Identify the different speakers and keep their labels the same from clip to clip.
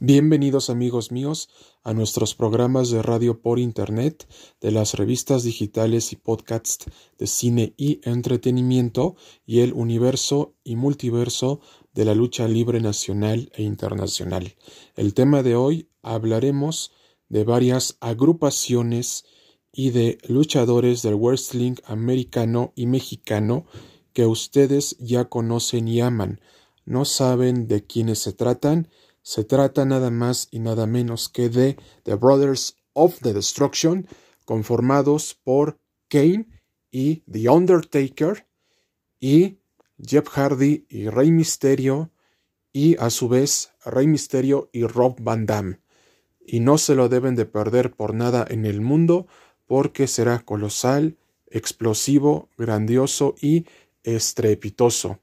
Speaker 1: Bienvenidos amigos míos a nuestros programas de radio por internet de las revistas digitales y podcasts de cine y entretenimiento y el universo y multiverso de la lucha libre nacional e internacional. El tema de hoy hablaremos de varias agrupaciones y de luchadores del wrestling americano y mexicano que ustedes ya conocen y aman. No saben de quiénes se tratan, se trata nada más y nada menos que de The Brothers of the Destruction, conformados por Kane y The Undertaker, y Jeff Hardy y Rey Mysterio, y a su vez Rey Mysterio y Rob Van Damme. Y no se lo deben de perder por nada en el mundo, porque será colosal, explosivo, grandioso y estrepitoso.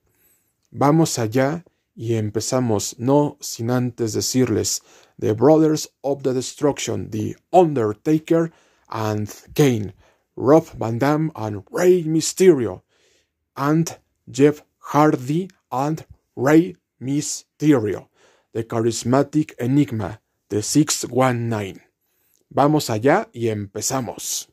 Speaker 1: Vamos allá y empezamos no sin antes decirles The Brothers of the Destruction, The Undertaker and Kane, Rob Van Dam and Rey Mysterio, and Jeff Hardy and Rey Mysterio, The Charismatic Enigma, The 619. Vamos allá y empezamos.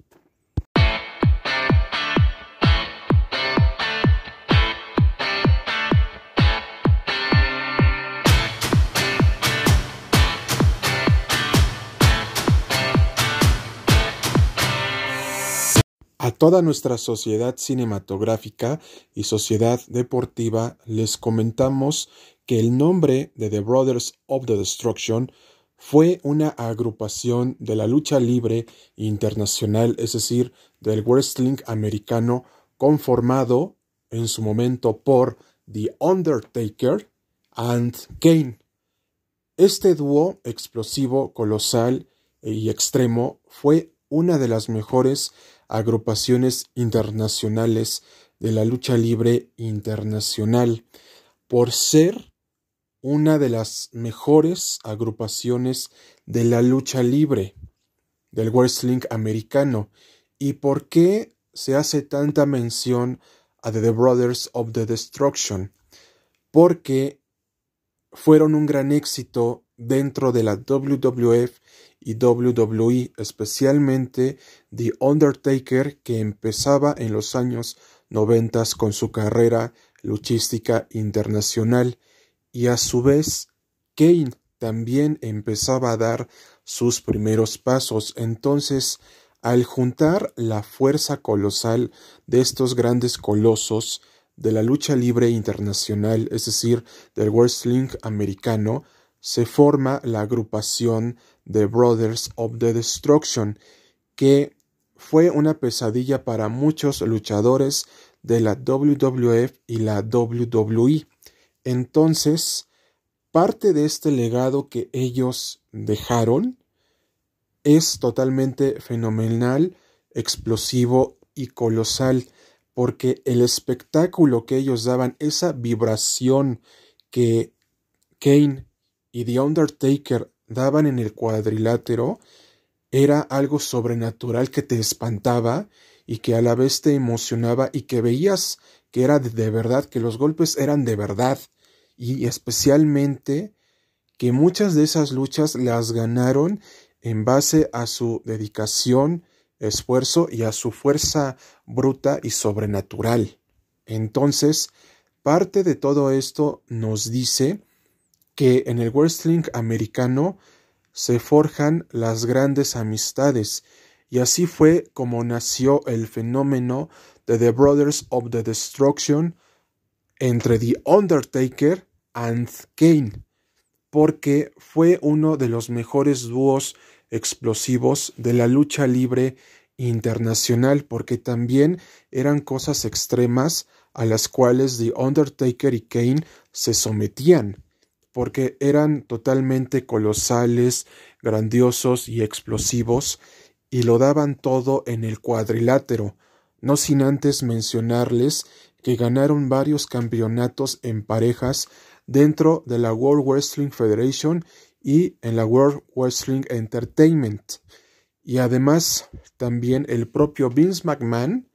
Speaker 1: Toda nuestra sociedad cinematográfica y sociedad deportiva les comentamos que el nombre de The Brothers of the Destruction fue una agrupación de la lucha libre internacional, es decir, del wrestling americano, conformado en su momento por The Undertaker and Kane. Este dúo explosivo, colosal y extremo fue una de las mejores agrupaciones internacionales de la lucha libre internacional. Por ser una de las mejores agrupaciones de la lucha libre del wrestling americano. Y por qué se hace tanta mención a The Brothers of the Destruction porque fueron un gran éxito dentro de la WWF y WWE, especialmente The Undertaker, que empezaba en los años noventas con su carrera luchística internacional, y a su vez Kane también empezaba a dar sus primeros pasos. Entonces, al juntar la fuerza colosal de estos grandes colosos de la lucha libre internacional, es decir, del wrestling americano, se forma la agrupación The Brothers of the Destruction, que fue una pesadilla para muchos luchadores de la WWF y la WWE. Entonces, parte de este legado que ellos dejaron es totalmente fenomenal, explosivo y colosal, porque el espectáculo que ellos daban, esa vibración que Kane y The Undertaker daban en el cuadrilátero era algo sobrenatural que te espantaba y que a la vez te emocionaba y que veías que era de verdad, que los golpes eran de verdad. Y especialmente que muchas de esas luchas las ganaron en base a su dedicación, esfuerzo y a su fuerza bruta y sobrenatural. Entonces, parte de todo esto nos dice que en el wrestling americano se forjan las grandes amistades, y así fue como nació el fenómeno de The Brothers of the Destruction entre The Undertaker and Kane, porque fue uno de los mejores dúos explosivos de la lucha libre internacional, porque también eran cosas extremas a las cuales The Undertaker y Kane se sometían porque eran totalmente colosales, grandiosos y explosivos, y lo daban todo en el cuadrilátero, no sin antes mencionarles que ganaron varios campeonatos en parejas dentro de la World Wrestling Federation y en la World Wrestling Entertainment. Y además también el propio Vince McMahon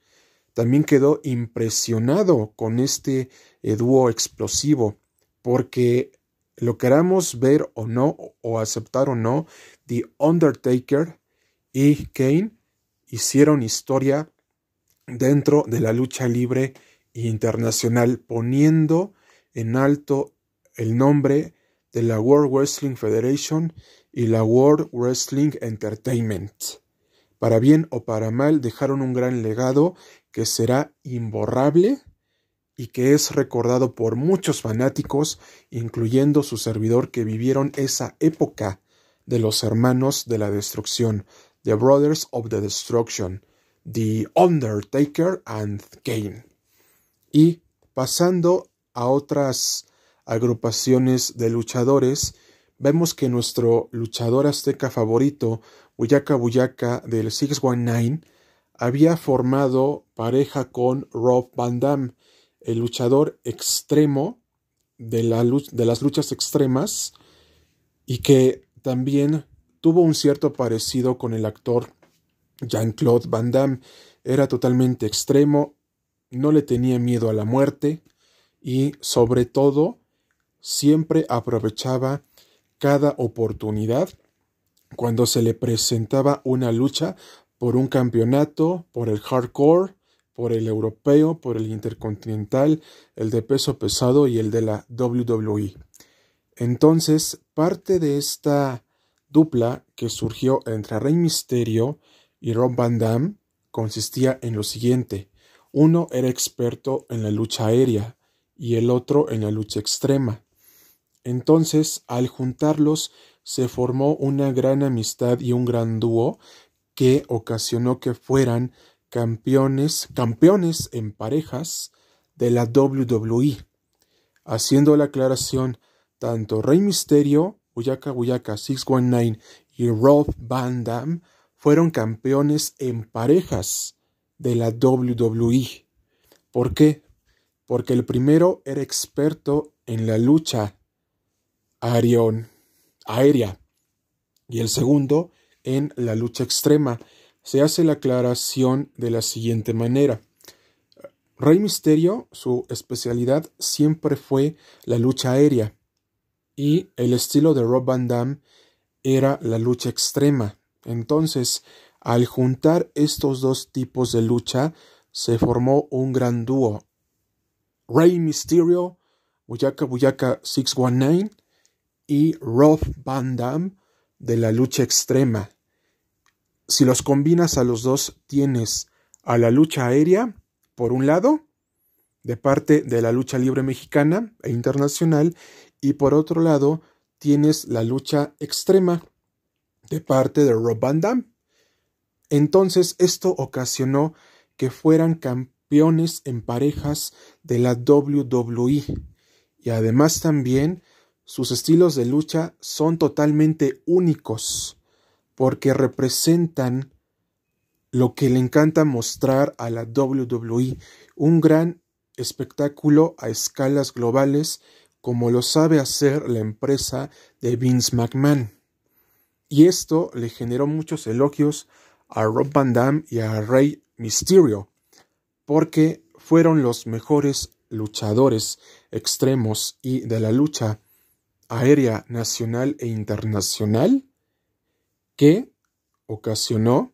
Speaker 1: también quedó impresionado con este dúo explosivo, porque lo queramos ver o no, o aceptar o no, The Undertaker y Kane hicieron historia dentro de la lucha libre internacional, poniendo en alto el nombre de la World Wrestling Federation y la World Wrestling Entertainment. Para bien o para mal, dejaron un gran legado que será imborrable y que es recordado por muchos fanáticos, incluyendo su servidor que vivieron esa época de los hermanos de la destrucción, The Brothers of the Destruction, The Undertaker and Kane. Y pasando a otras agrupaciones de luchadores, vemos que nuestro luchador azteca favorito, Buyaka Buyaka del 619, había formado pareja con Rob Van Damme, el luchador extremo de, la, de las luchas extremas y que también tuvo un cierto parecido con el actor Jean-Claude Van Damme. Era totalmente extremo, no le tenía miedo a la muerte y sobre todo siempre aprovechaba cada oportunidad cuando se le presentaba una lucha por un campeonato, por el hardcore, por el europeo, por el intercontinental, el de peso pesado y el de la WWE. Entonces, parte de esta dupla que surgió entre Rey Misterio y Rob Van Damme consistía en lo siguiente. Uno era experto en la lucha aérea y el otro en la lucha extrema. Entonces, al juntarlos, se formó una gran amistad y un gran dúo que ocasionó que fueran campeones, campeones en parejas de la WWE. Haciendo la aclaración, tanto Rey Misterio, Uyaka Uyaka 619 y Rob Van Damme fueron campeones en parejas de la WWE. ¿Por qué? Porque el primero era experto en la lucha aérea y el segundo en la lucha extrema se hace la aclaración de la siguiente manera. Rey Misterio, su especialidad siempre fue la lucha aérea y el estilo de Rob Van Damme era la lucha extrema. Entonces, al juntar estos dos tipos de lucha, se formó un gran dúo. Rey Mysterio, Buyaka Buyaka 619 y Rob Van Damme de la lucha extrema si los combinas a los dos, tienes a la lucha aérea, por un lado, de parte de la lucha libre mexicana e internacional, y por otro lado, tienes la lucha extrema de parte de Rob Van Damme. Entonces, esto ocasionó que fueran campeones en parejas de la WWE. Y además también sus estilos de lucha son totalmente únicos porque representan lo que le encanta mostrar a la WWE, un gran espectáculo a escalas globales como lo sabe hacer la empresa de Vince McMahon. Y esto le generó muchos elogios a Rob Van Damme y a Rey Mysterio, porque fueron los mejores luchadores extremos y de la lucha aérea nacional e internacional que ocasionó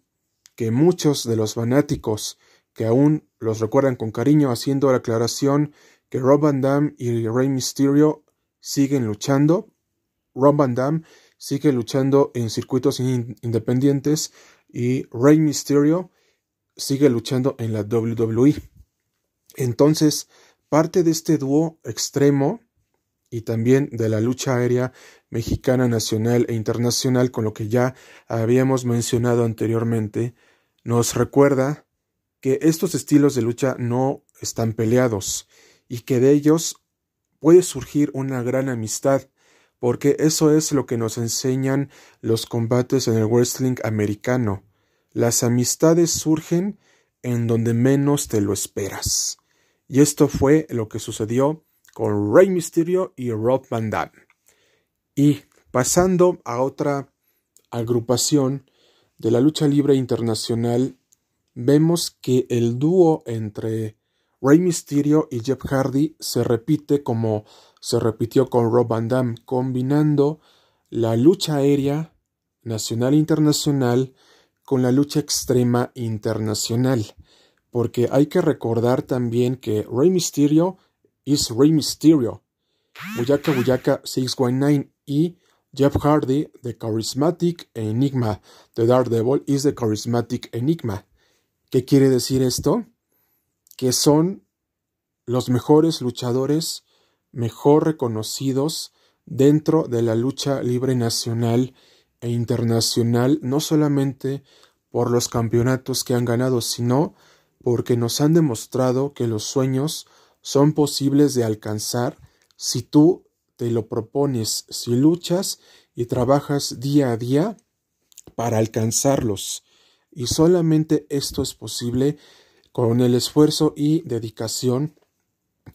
Speaker 1: que muchos de los fanáticos que aún los recuerdan con cariño haciendo la aclaración que Rob Van Damme y Rey Mysterio siguen luchando. Rob Van Damme sigue luchando en circuitos independientes y Rey Mysterio sigue luchando en la WWE. Entonces, parte de este dúo extremo y también de la lucha aérea mexicana nacional e internacional, con lo que ya habíamos mencionado anteriormente, nos recuerda que estos estilos de lucha no están peleados y que de ellos puede surgir una gran amistad, porque eso es lo que nos enseñan los combates en el wrestling americano. Las amistades surgen en donde menos te lo esperas. Y esto fue lo que sucedió con Rey Mysterio y Rob Van Damme. Y pasando a otra agrupación de la lucha libre internacional, vemos que el dúo entre Rey Mysterio y Jeff Hardy se repite como se repitió con Rob Van Damme, combinando la lucha aérea nacional e internacional con la lucha extrema internacional. Porque hay que recordar también que Rey Mysterio es Rey Mysterio, Buyaka Buyaka 619 y Jeff Hardy, The Charismatic Enigma, The Daredevil is The Charismatic Enigma. ¿Qué quiere decir esto? Que son los mejores luchadores, mejor reconocidos dentro de la lucha libre nacional e internacional, no solamente por los campeonatos que han ganado, sino porque nos han demostrado que los sueños son posibles de alcanzar si tú te lo propones, si luchas y trabajas día a día para alcanzarlos. Y solamente esto es posible con el esfuerzo y dedicación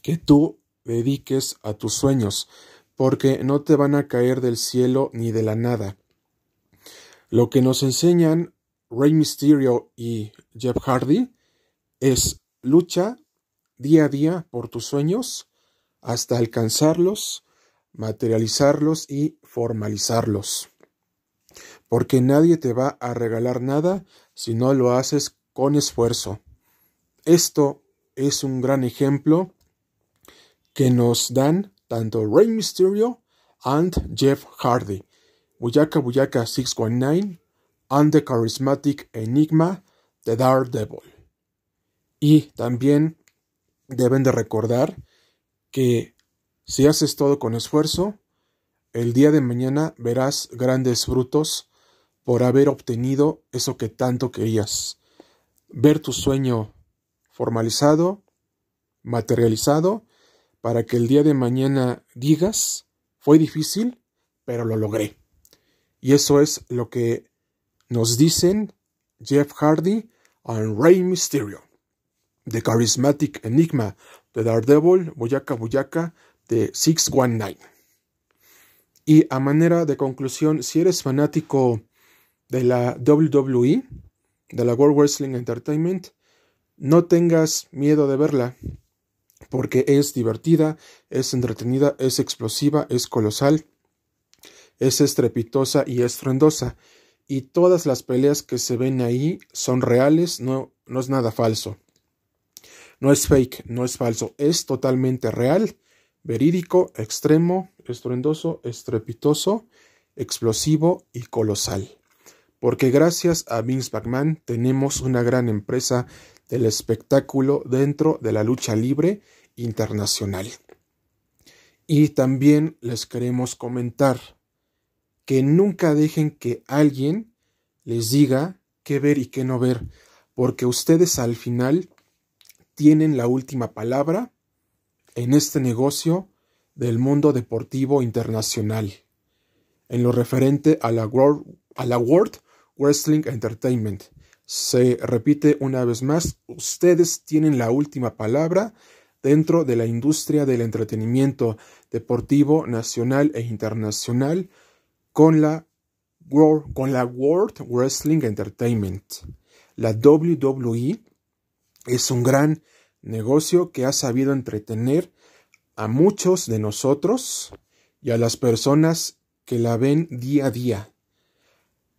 Speaker 1: que tú dediques a tus sueños, porque no te van a caer del cielo ni de la nada. Lo que nos enseñan Rey Mysterio y Jeff Hardy es lucha día a día por tus sueños hasta alcanzarlos, materializarlos y formalizarlos. Porque nadie te va a regalar nada si no lo haces con esfuerzo. Esto es un gran ejemplo que nos dan tanto Rey Mysterio and Jeff Hardy. Buyaka Buyaka 619 and the Charismatic Enigma The Daredevil. Y también deben de recordar que si haces todo con esfuerzo, el día de mañana verás grandes frutos por haber obtenido eso que tanto querías. Ver tu sueño formalizado, materializado, para que el día de mañana digas, fue difícil, pero lo logré. Y eso es lo que nos dicen Jeff Hardy y Rey Mysterio. The Charismatic Enigma de Daredevil, Boyaka Boyaka de 619. Y a manera de conclusión, si eres fanático de la WWE, de la World Wrestling Entertainment, no tengas miedo de verla, porque es divertida, es entretenida, es explosiva, es colosal, es estrepitosa y estruendosa. Y todas las peleas que se ven ahí son reales, no, no es nada falso. No es fake, no es falso, es totalmente real, verídico, extremo, estruendoso, estrepitoso, explosivo y colosal. Porque gracias a Vince McMahon tenemos una gran empresa del espectáculo dentro de la lucha libre internacional. Y también les queremos comentar que nunca dejen que alguien les diga qué ver y qué no ver, porque ustedes al final tienen la última palabra en este negocio del mundo deportivo internacional, en lo referente a la World, Wrestling Entertainment. Se repite una vez más, ustedes tienen la última palabra dentro de la industria del entretenimiento deportivo nacional e internacional con la World, con la World Wrestling Entertainment. La WWE es un gran negocio que ha sabido entretener a muchos de nosotros y a las personas que la ven día a día.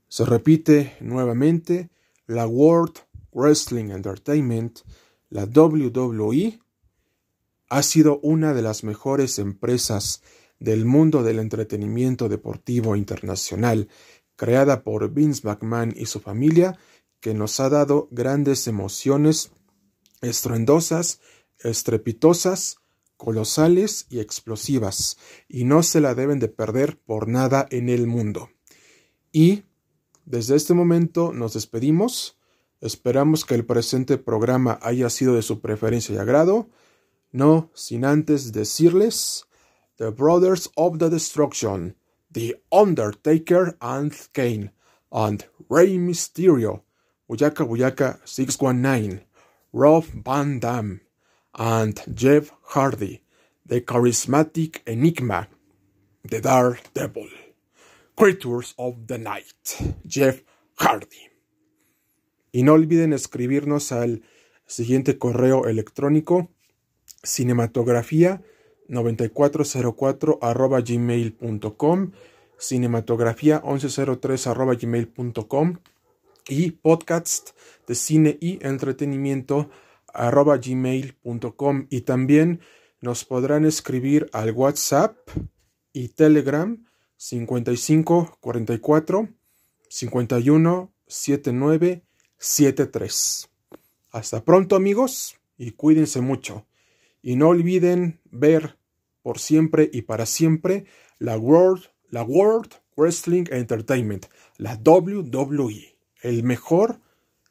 Speaker 1: Se repite nuevamente, la World Wrestling Entertainment, la WWE, ha sido una de las mejores empresas del mundo del entretenimiento deportivo internacional, creada por Vince McMahon y su familia, que nos ha dado grandes emociones estruendosas, estrepitosas, colosales y explosivas, y no se la deben de perder por nada en el mundo. Y desde este momento nos despedimos. Esperamos que el presente programa haya sido de su preferencia y agrado. No sin antes decirles The Brothers of the Destruction, The Undertaker and Kane, and Rey Mysterio, Buyaka Buyaka 619. Rob Van Dam, and Jeff Hardy, The Charismatic Enigma, The Dark Devil, Creatures of the Night, Jeff Hardy. Y no olviden escribirnos al siguiente correo electrónico cinematografía 9404 arroba gmail.com, cinematografía 1103 arroba gmail.com y podcast de cine y entretenimiento arroba gmail.com y también nos podrán escribir al WhatsApp y Telegram 55 44 51 79 73. Hasta pronto amigos y cuídense mucho. Y no olviden ver por siempre y para siempre la World, la World Wrestling Entertainment, la WWE, el mejor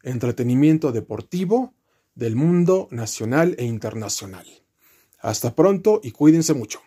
Speaker 1: entretenimiento deportivo del mundo nacional e internacional. Hasta pronto y cuídense mucho.